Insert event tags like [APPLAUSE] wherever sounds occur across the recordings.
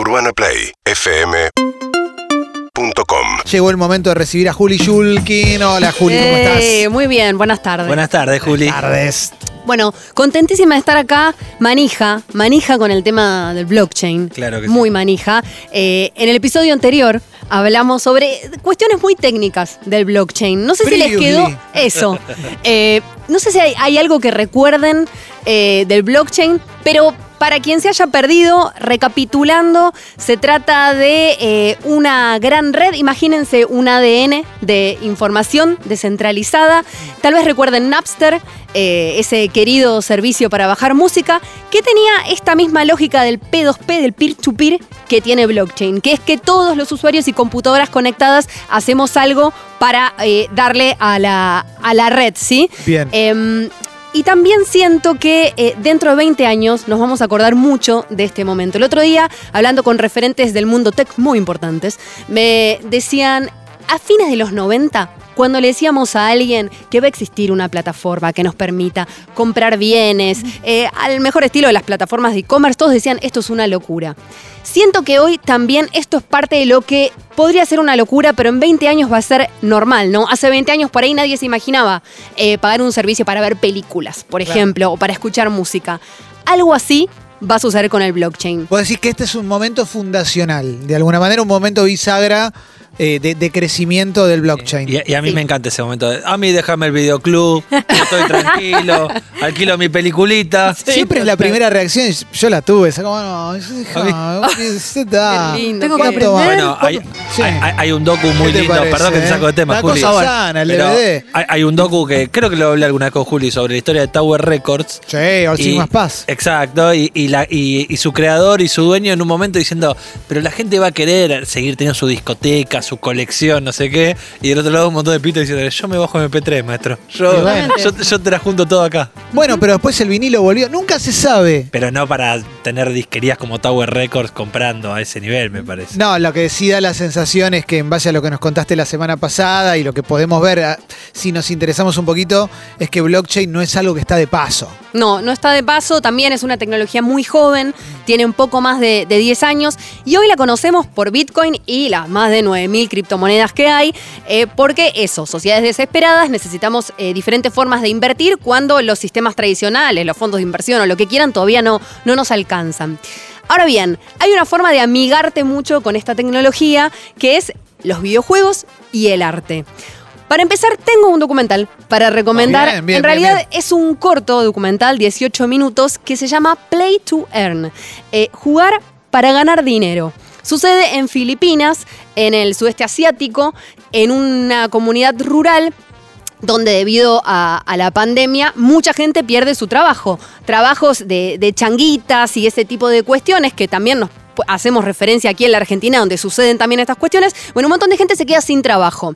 UrbanaPlayFM.com Llegó el momento de recibir a Juli Shulkin. Hola Juli, ¿cómo Eh, estás? Muy bien, buenas tardes. Buenas tardes, Juli. tardes. Bueno, contentísima de estar acá, manija, manija con el tema del blockchain. Claro que sí. Muy manija. Eh, en el episodio anterior hablamos sobre cuestiones muy técnicas del blockchain. No sé si les quedó eso. [LAUGHS] Eh, no sé si hay, hay algo que recuerden eh, del blockchain, pero para quien se haya perdido, recapitulando, se trata de eh, una gran red, imagínense un ADN de información descentralizada. Tal vez recuerden Napster, eh, ese querido servicio para bajar música, que tenía esta misma lógica del P2P, del peer-to-peer, que tiene blockchain, que es que todos los usuarios y computadoras conectadas hacemos algo para eh, darle a la, a la red, ¿sí? Bien. Y también siento que eh, dentro de 20 años nos vamos a acordar mucho de este momento. El otro día, hablando con referentes del mundo tech muy importantes, me decían, a fines de los 90, cuando le decíamos a alguien que va a existir una plataforma que nos permita comprar bienes, eh, al mejor estilo de las plataformas de e-commerce, todos decían, esto es una locura. Siento que hoy también esto es parte de lo que podría ser una locura, pero en 20 años va a ser normal, ¿no? Hace 20 años por ahí nadie se imaginaba eh, pagar un servicio para ver películas, por ejemplo, o para escuchar música. Algo así va a suceder con el blockchain. Vos decís que este es un momento fundacional, de alguna manera un momento bisagra eh, de, de crecimiento del blockchain. Y, y a mí Sí. me encanta ese momento. de, a mí déjame el videoclub, yo estoy tranquilo, [LAUGHS] alquilo mi peliculita. Siempre es la primera reacción, yo la tuve, esa como, no, se da. Tengo que aprender. Bueno, hay, Sí. hay- hay un docu muy ¿Qué te lindo, parece, perdón que te eh? saco de tema, Una Juli. cosa sana, el DVD. Hay, hay un docu que creo que lo hablé alguna vez con Juli sobre la historia de Tower Records. Sí, Y- Sigmas Paz. Exacto, y, y la, y, y su creador y su dueño en un momento diciendo, pero la gente va a querer seguir teniendo su discoteca, su colección, no sé qué, y del otro lado un montón de pitos diciendo, yo me bajo MP3, maestro, yo, bueno. yo, yo te la junto todo acá. Bueno, pero después el vinilo volvió. Nunca se sabe. Pero no para tener disquerías como Tower Records comprando a ese nivel, me parece. No, lo que sí da la sensación es que en base a lo que nos contaste la semana pasada y lo que podemos ver, ah, si nos interesamos un poquito, es que blockchain no es algo que está de paso. No, no está de paso, también es una tecnología muy joven, tiene un poco más de, de 10 años y hoy la conocemos por Bitcoin y las más de 9.000 criptomonedas que hay, eh, porque eso, sociedades desesperadas, necesitamos eh, diferentes formas de invertir cuando los sistemas tradicionales, los fondos de inversión o lo que quieran todavía no, no nos alcanzan. Ahora bien, hay una forma de amigarte mucho con esta tecnología que es los videojuegos y el arte. Para empezar, tengo un documental para recomendar. Bien, bien, en realidad bien. es un corto documental, 18 minutos, que se llama Play to Earn. Eh, jugar para ganar dinero. Sucede en Filipinas, en el sudeste asiático, en una comunidad rural donde debido a, la pandemia mucha gente pierde su trabajo. Trabajos de, changuitas y ese tipo de cuestiones que también nos hacemos referencia aquí en la Argentina donde suceden también estas cuestiones. Bueno, un montón de gente se queda sin trabajo.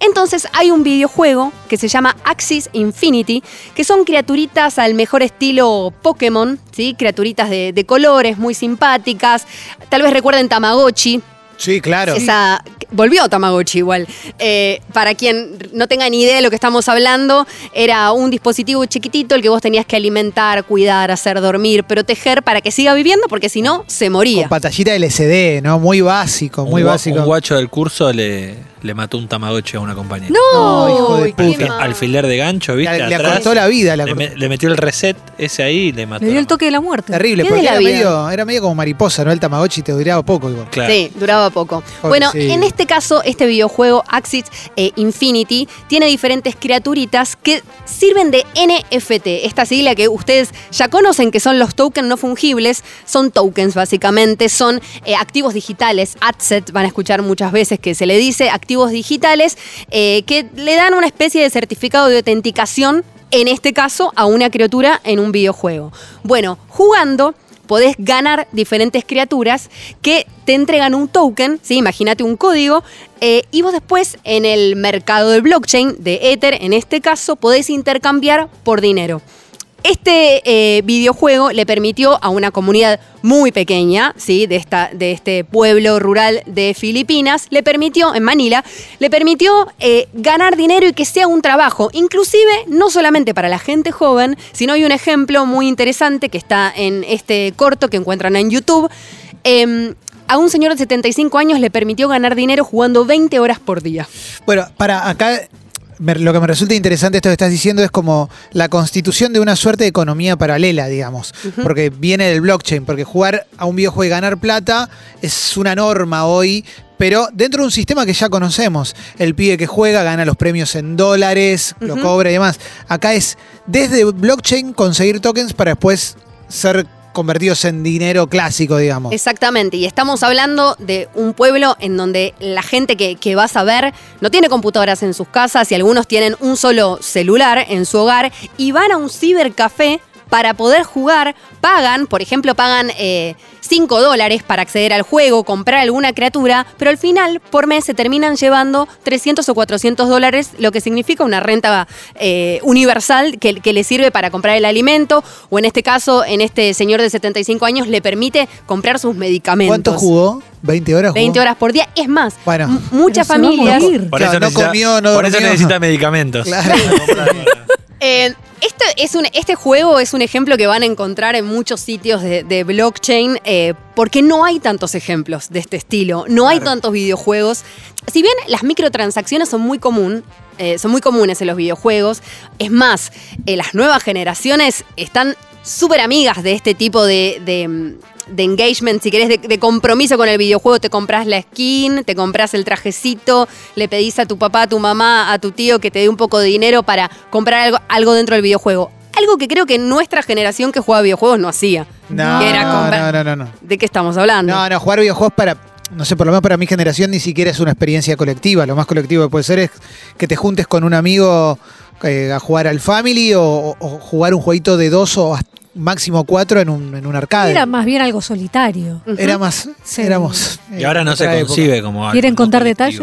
Entonces hay un videojuego que se llama Axis Infinity, que son criaturitas al mejor estilo Pokémon, ¿sí? Criaturitas de colores muy simpáticas. Tal vez recuerden Tamagotchi, Sí, claro. esa, volvió Tamagotchi igual. Eh, para quien no tenga ni idea de lo que estamos hablando, era un dispositivo chiquitito el que vos tenías que alimentar, cuidar, hacer dormir, proteger para que siga viviendo, porque si no, se moría. Con pantallita LCD, ¿no? Muy básico, muy un, básico. Un guacho del curso le, le mató un tamagotchi a una compañera. ¡No! Hijo de puta. Alfiler de gancho, ¿viste? Le, le Atrás. acortó la vida. Le, Le, acortó- me- le metió el reset ese ahí y le mató. Le dio el toque de la muerte. Terrible, ¿Qué porque de la era vida? medio, era medio como mariposa, ¿no? El Tamagotchi te duraba poco igual. Claro. Sí, duraba poco. Pobre, bueno, sí. en este caso, este videojuego Axis eh, Infinity tiene diferentes criaturitas que sirven de NFT. Esta sigla que ustedes ya conocen, que son los tokens no fungibles, son tokens básicamente, son eh, activos digitales, asset, van a escuchar muchas veces que se le dice, digitales, eh, que le dan una especie de certificado de autenticación, en este caso, a una criatura en un videojuego. Bueno, jugando podés ganar diferentes criaturas que te entregan un token, ¿sí? imagínate un código, eh, y vos después en el mercado del blockchain, de Ether en este caso, podés intercambiar por dinero. Este eh, videojuego le permitió a una comunidad muy pequeña, ¿sí? de, esta, de este pueblo rural de Filipinas, le permitió, en Manila, le permitió eh, ganar dinero y que sea un trabajo, inclusive no solamente para la gente joven, sino hay un ejemplo muy interesante que está en este corto que encuentran en YouTube. Em, a un señor de 75 años le permitió ganar dinero jugando 20 horas por día. Bueno, para acá me- lo que me resulta interesante esto que estás diciendo es como la constitución de una suerte de economía paralela, digamos, porque viene del blockchain, porque jugar a un videojuego y ganar plata es una norma hoy, pero dentro de un sistema que ya conocemos, el pibe que juega gana los premios en dólares, lo cobra y demás. Acá es desde blockchain conseguir tokens para después ser convertidos en dinero clásico, digamos. Exactamente, y estamos hablando de un pueblo en donde la gente que, que vas a ver no tiene computadoras en sus casas y algunos tienen un solo celular en su hogar y van a un cibercafé para poder jugar, pagan, por ejemplo, pagan 5 dólares para acceder al juego, comprar alguna criatura, pero al final por mes se terminan llevando 300 o 400 dólares, lo que significa una renta eh, universal que, que le sirve para comprar el alimento, o en este caso, en este señor de 75 años, le permite comprar sus medicamentos. ¿Cuánto jugó? ¿20 horas? jugó? 20 horas por día. Es más, Bueno. muchas familias. Por Claro, eso no necesita, comió, no por eso necesita medicamentos. Claro. [LAUGHS] Eh, este, es un, este juego es un ejemplo que van a encontrar en muchos sitios de, de blockchain eh, porque no hay tantos ejemplos de este estilo, no hay tantos videojuegos. Si bien las microtransacciones son muy común, eh, son muy comunes en los videojuegos, es más, eh, las nuevas generaciones están súper amigas de este tipo de, de, de engagement, si querés, de, de compromiso con el videojuego. Te compras la skin, te compras el trajecito, le pedís a tu papá, a tu mamá, a tu tío que te dé un poco de dinero para comprar algo, algo dentro del videojuego. Algo que creo que nuestra generación que jugaba videojuegos no hacía. No, Que era comprar- no, no, no, no. ¿De qué estamos hablando? No, no, jugar videojuegos para, no sé, por lo menos para mi generación ni siquiera es una experiencia colectiva. Lo más colectivo que puede ser es que te juntes con un amigo eh, a jugar al Family o, jugar un jueguito de dos o hasta máximo cuatro en un, en un arcade. Era más bien algo solitario. Era más, Sí. éramos. Y ahora no se otra época. concibe como algo ¿Quieren contar detalles?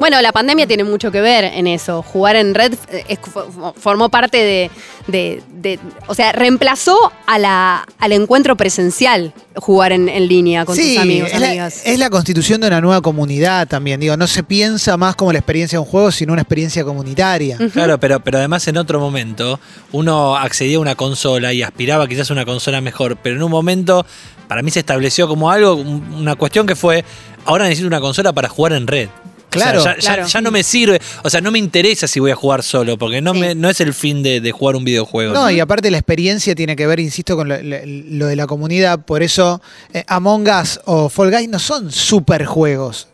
Bueno, la pandemia tiene mucho que ver en eso. Jugar en red eh, es- fo- formó parte de, de- de- O sea, reemplazó a la, al encuentro presencial jugar en, en línea con Sí, tus amigos, es la, es la constitución de una nueva comunidad también. Digo, no se piensa más como la experiencia de un juego, sino una experiencia comunitaria. Claro, pero, pero además en otro momento uno accedía a una consola y aspiraba quizás a una consola mejor, pero en un momento para mí se estableció como algo, un- una cuestión que fue, ahora necesito una consola para jugar en red. O sea, Claro. ya, ya- Claro. ya no me sirve, o sea, no me interesa si voy a jugar solo, porque no, Sí. me, no es el fin de, de jugar un videojuego. No, y aparte la experiencia tiene que ver, insisto, con lo, lo- lo de la comunidad. Por eso eh, Among Us o Fall Guys no son super juegos.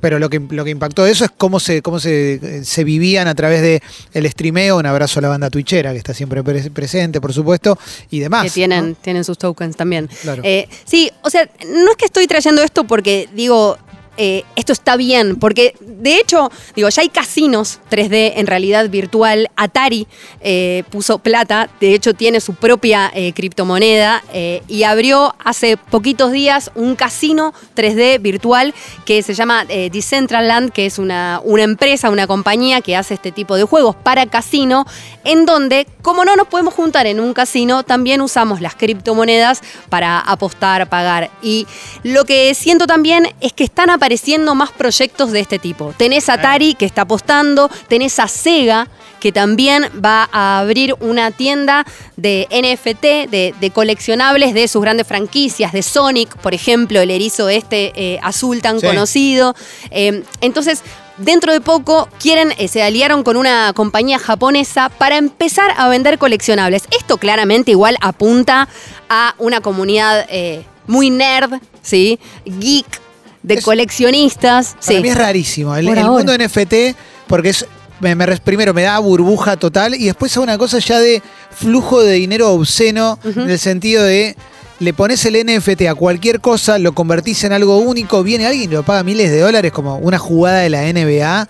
Pero lo que, lo que impactó eso es cómo se, cómo se, eh, se vivían a través de el streameo. Un abrazo a la banda twitchera, que está siempre pre- presente, por supuesto, y demás. que tienen, ¿no? tienen sus tokens también. Claro. Eh, sí, o sea, no es que estoy trayendo esto porque digo, eh, esto está bien, porque de hecho, digo, ya hay casinos 3D en realidad virtual. Atari eh, puso plata, de hecho tiene su propia eh, criptomoneda y abrió hace poquitos días un casino 3D virtual que se llama Decentraland, que es una, una empresa, una compañía que hace este tipo de juegos para casino, en donde, como no nos podemos juntar en un casino, también usamos las criptomonedas para apostar, pagar. Y lo que siento también es que están apareciendo más proyectos de este tipo. Tenés Atari que está apostando, tenés a Sega que también va a abrir una tienda de NFT, de, de coleccionables de sus grandes franquicias, de Sonic, por ejemplo, el erizo este eh, azul tan Sí. conocido. Eh, entonces, dentro de poco quieren, eh, se aliaron con una compañía japonesa para empezar a vender coleccionables. Esto claramente igual apunta a una comunidad eh, muy nerd, ¿sí? Geek, de Es- coleccionistas. Para sí. mí es rarísimo. El, mundo NFT, porque es. me- primero me da burbuja total y después a una cosa ya de flujo de dinero obsceno, en el sentido de le pones el NFT a cualquier cosa, lo convertís en algo único, viene alguien y lo paga miles de dólares, como una jugada de la NBA,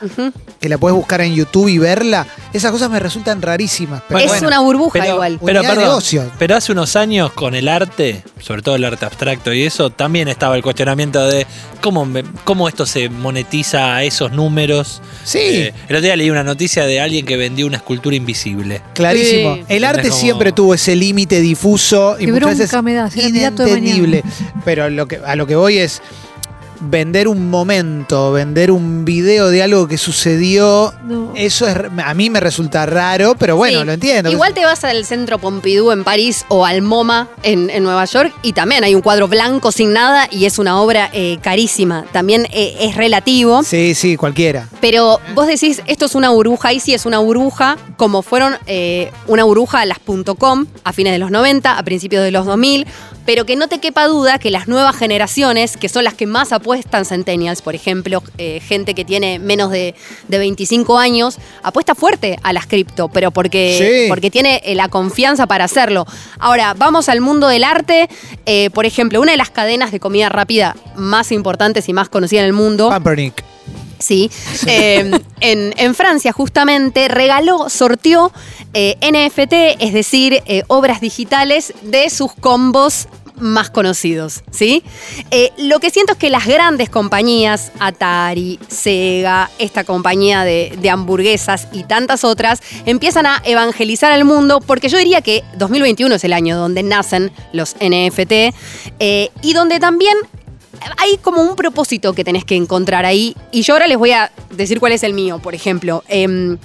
que la puedes buscar en YouTube y verla. Esas cosas me resultan rarísimas. Pero es bueno, una burbuja Pero, igual. pero, de perdón, negocio. pero hace unos años con el arte, sobre todo el arte abstracto y eso, también estaba el cuestionamiento de cómo, me- cómo esto se monetiza a esos números. Sí. Eh, el otro día leí una noticia de alguien que vendió una escultura invisible. Clarísimo. Sí. El arte como- siempre tuvo ese límite difuso y Qué muchas veces me da, inentendible. Pero lo que, a lo que voy es, vender un momento, vender un video de algo que sucedió, No. eso es, a mí me resulta raro, pero bueno, Sí. lo entiendo. Igual te vas al centro Pompidou en París o al MoMA en, en Nueva York y también hay un cuadro blanco sin nada y es una obra eh, carísima. También eh, es relativo. Sí, sí, cualquiera. Pero vos decís, esto es una burbuja, y sí es una burbuja, como fueron eh, una burbuja las .com a fines de los 90, a principios de los 2000, pero que no te quepa duda que las nuevas generaciones, que son las que más apuestan Centennials, por ejemplo, eh, gente que tiene menos de, de 25 años, apuesta fuerte a las cripto, pero porque, Sí. porque tiene eh, la confianza para hacerlo. Ahora, vamos al mundo del arte, eh, por ejemplo, una de las cadenas de comida rápida más importantes y más conocidas en el mundo. Pampernick. Sí. Eh, en, en Francia, justamente, regaló, sorteó eh, NFT, es decir, eh, obras digitales de sus combos más conocidos, ¿sí? Eh, lo que siento es que las grandes compañías, Atari, Sega, esta compañía de, de hamburguesas y tantas otras, empiezan a evangelizar al mundo porque yo diría que 2021 es el año donde nacen los NFT y donde también hay como un propósito que tenés que encontrar ahí. Y yo ahora les voy a decir cuál es el mío, por ejemplo. Em,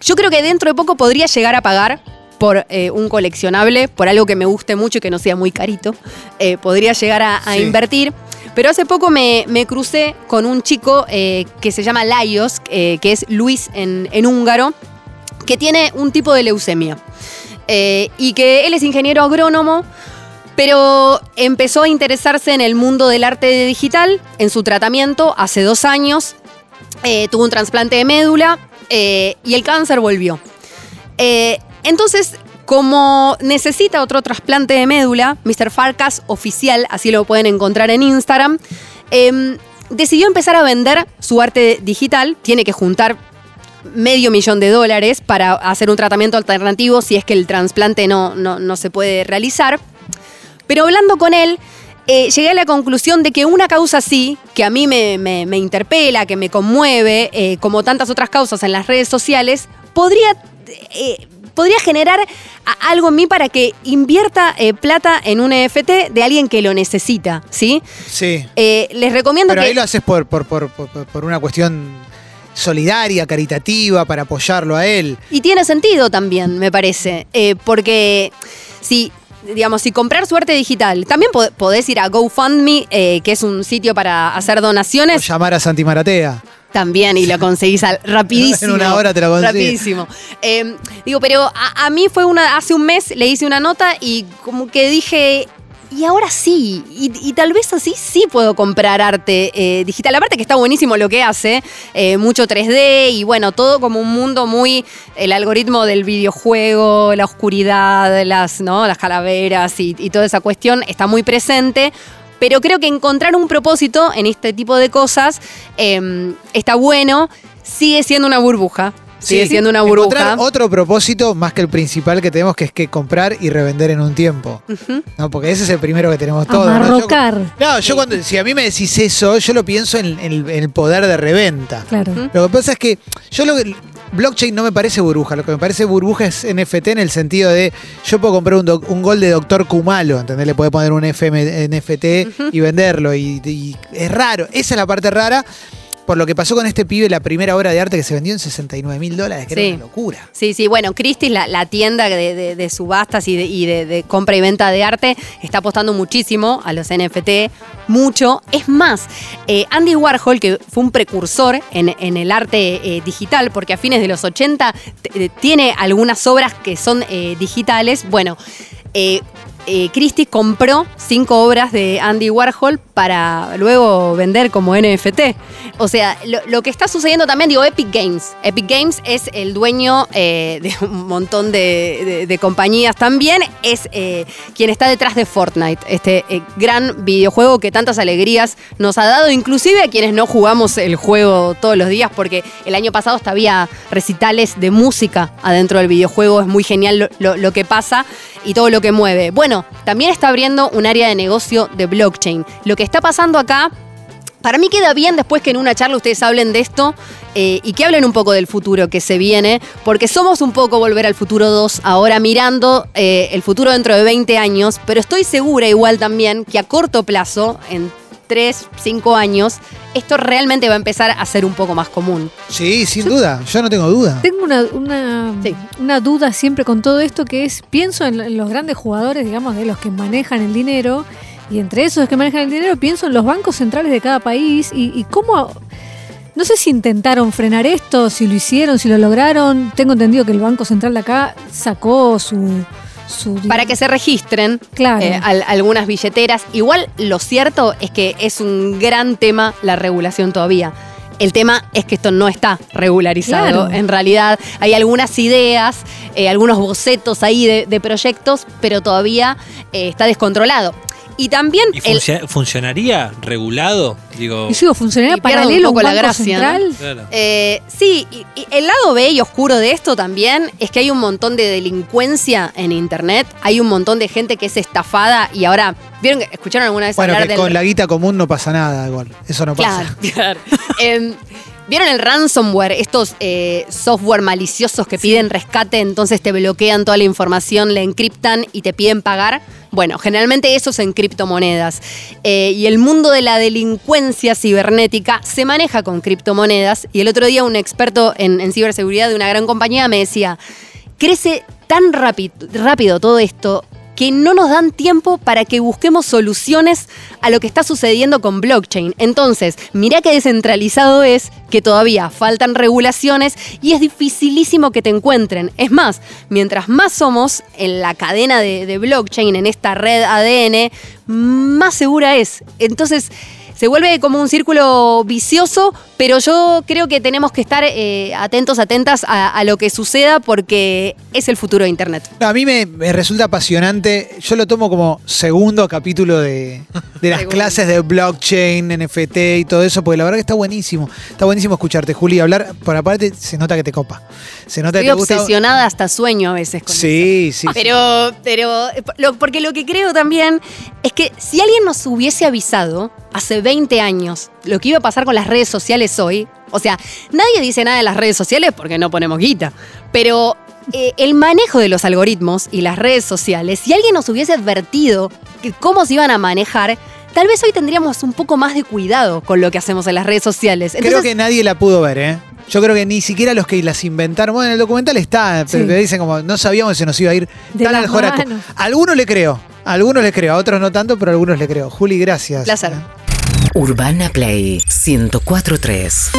yo creo que dentro de poco podría llegar a pagar por eh, un coleccionable, por algo que me guste mucho y que no sea muy carito. Eh, podría llegar a, a Sí. invertir. Pero hace poco me, me crucé con un chico eh, que se llama Laios, que es Luis en, en húngaro, que tiene un tipo de leucemia. Y que él es ingeniero agrónomo, pero empezó a interesarse en el mundo del arte digital, en su tratamiento hace dos años. Eh, tuvo un trasplante de médula eh, y el cáncer volvió. Eh, entonces, como necesita otro trasplante de médula, Mr. Farkas oficial, así lo pueden encontrar en Instagram, em, decidió empezar a vender su arte digital. Tiene que juntar medio millón de dólares para hacer un tratamiento alternativo si es que el trasplante no, no, no se puede realizar. Pero hablando con él, eh, llegué a la conclusión de que una causa así, que a mí me, me- me interpela, que me conmueve, eh, como tantas otras causas en las redes sociales, podría, eh, podría generar algo en mí para que invierta plata en un NFT de alguien que lo necesita, ¿sí? Sí. Les recomiendo Pero que... ahí lo haces por, por, por, por- por una cuestión solidaria, caritativa, para apoyarlo a él. Y tiene sentido también, me parece. eh, porque si, digamos, si comprar suerte digital, también po- podés ir a GoFundMe, eh, que es un sitio para hacer O donaciones. llamar a Santi Maratea. También, y lo conseguís al- rapidísimo. [LAUGHS] En una hora te lo consigues. Rapidísimo. Eh, digo, pero a, a mí fue una. Hace un mes le hice una nota y como que dije. Y ahora sí, y, tal vez así sí puedo comprar arte eh, digital. Aparte que está buenísimo lo que hace, eh, mucho 3D y bueno, todo como un mundo muy, el algoritmo del videojuego, la oscuridad, las, ¿no? las calaveras y, toda esa cuestión está muy presente. Pero creo que encontrar un propósito en este tipo de cosas eh, está bueno. Sigue siendo una burbuja. Sigue Sí. siendo una burbuja. Otro propósito más que el principal que tenemos, que es que comprar y revender en un tiempo. ¿no? Porque ese es el primero que tenemos todos. ¿no? Yo- Amarrocar. No, yo cuando, si a mí me decís eso, yo lo pienso en, en el, en el poder de reventa. Claro. Lo que pasa es que yo lo que. Blockchain no me parece burbuja, lo que me parece burbuja es NFT en el sentido de yo puedo comprar un, doc- un gol de Doctor Kumalo, ¿entendés? Le puede poner un FM, NFT y venderlo. Y, y es raro, esa es la parte rara. Por lo que pasó con este pibe, la primera obra de arte que se vendió en 69 mil dólares, que Sí. era una locura. Sí, sí, bueno, Christie's, la, la tienda de, de- de subastas y, de, y de- de compra y venta de arte, está apostando muchísimo a los NFT, mucho. Es más, eh, Andy Warhol, que fue un precursor en, en el arte eh, digital, porque a fines de los 80 t- eh, tiene algunas obras que son eh, digitales, bueno, eh, eh, Christie compró cinco obras de Andy Warhol para luego vender como NFT. O sea, lo, que está sucediendo también, digo, Epic Games. Epic Games es el dueño eh, de un montón de, compañías también. Es eh, quien está detrás de Fortnite, este gran videojuego que tantas alegrías nos ha dado, inclusive a quienes no jugamos el juego todos los días, porque el año pasado hasta había recitales de música adentro del videojuego. Es muy genial lo- lo- lo que pasa y todo lo que mueve. Bueno, también está abriendo un área de negocio de blockchain. Lo que está pasando acá, para mí queda bien después que en una charla ustedes hablen de esto eh, y que hablen un poco del futuro que se viene, porque somos un poco Volver al Futuro 2 ahora mirando eh, el futuro dentro de 20 años, pero estoy segura igual también que a corto plazo, en 3, 5 años, esto realmente va a empezar a ser un poco más común. Sí, sin duda, yo no tengo duda. Tengo una, una, Sí. una duda siempre con todo esto que es, pienso en, en los grandes jugadores, digamos, de los que manejan el dinero, y entre esos que manejan el dinero pienso en los bancos centrales de cada país y, y cómo... No sé si intentaron frenar esto, si lo hicieron, si lo lograron. Tengo entendido que el Banco Central de acá sacó su... Para que se registren Claro. eh, al- algunas billeteras. Igual lo cierto es que es un gran tema la regulación todavía. El tema es que esto no está regularizado. Claro. En realidad hay algunas ideas, eh, algunos bocetos ahí de, de proyectos, pero todavía eh, está descontrolado. Y también ¿Y el, funcionaría regulado? Digo, Y sigo, ¿funcionaría Y pierde un paralelo a poco la gracia, ¿no? central? claro. Eh, sí, y, y el lado B y oscuro de esto también es que hay un montón de delincuencia en internet, hay un montón de gente que es estafada y ahora, ¿vieron que escucharon alguna vez Bueno, hablar que del con la guita común no pasa nada, igual. Eso no Claro, pasa. claro. [LAUGHS] [LAUGHS] Em, ¿Vieron el ransomware? Estos eh, software maliciosos que piden rescate, entonces te bloquean toda la información, la encriptan y te piden pagar. Bueno, generalmente eso es en criptomonedas. Eh, y el mundo de la delincuencia cibernética se maneja con criptomonedas. Y el otro día un experto en, en ciberseguridad de una gran compañía me decía, crece tan rápido, rápido todo esto que no nos dan tiempo para que busquemos soluciones a lo que está sucediendo con blockchain. Entonces, mirá qué descentralizado es, que todavía faltan regulaciones y es dificilísimo que te encuentren. Es más, mientras más somos en la cadena de, de blockchain, en esta red ADN, más segura es. Entonces, se vuelve como un círculo vicioso, pero yo creo que tenemos que estar eh, atentos, atentas a, a lo que suceda porque es el futuro de Internet. A mí me, me resulta apasionante. Yo lo tomo como segundo capítulo de, de las [LAUGHS] clases de blockchain, NFT y todo eso, porque la verdad que está buenísimo. Está buenísimo escucharte, Juli, hablar. Por aparte, se nota que te copa. Se nota Estoy te gusta. obsesionada hasta sueño a veces con eso. Sí, sí. Pero, pero, lo- porque lo que creo también es que si alguien nos hubiese avisado hace 20 años lo que iba a pasar con las redes sociales hoy, o sea, nadie dice nada de las redes sociales porque no ponemos guita, pero eh, el manejo de los algoritmos y las redes sociales, si alguien nos hubiese advertido que cómo se iban a manejar, tal vez hoy tendríamos un poco más de cuidado con lo que hacemos en las redes sociales. Creo que nadie la pudo ver, ¿eh? Yo creo que ni siquiera los que las inventaron. Bueno, en el documental está, Sí. pero dicen como no sabíamos que se nos iba a ir De tan al joraco. algunos le creo, a algunos le creo, a otros no tanto, pero a algunos le creo. Juli, gracias. Placer. Urbana Play 1043.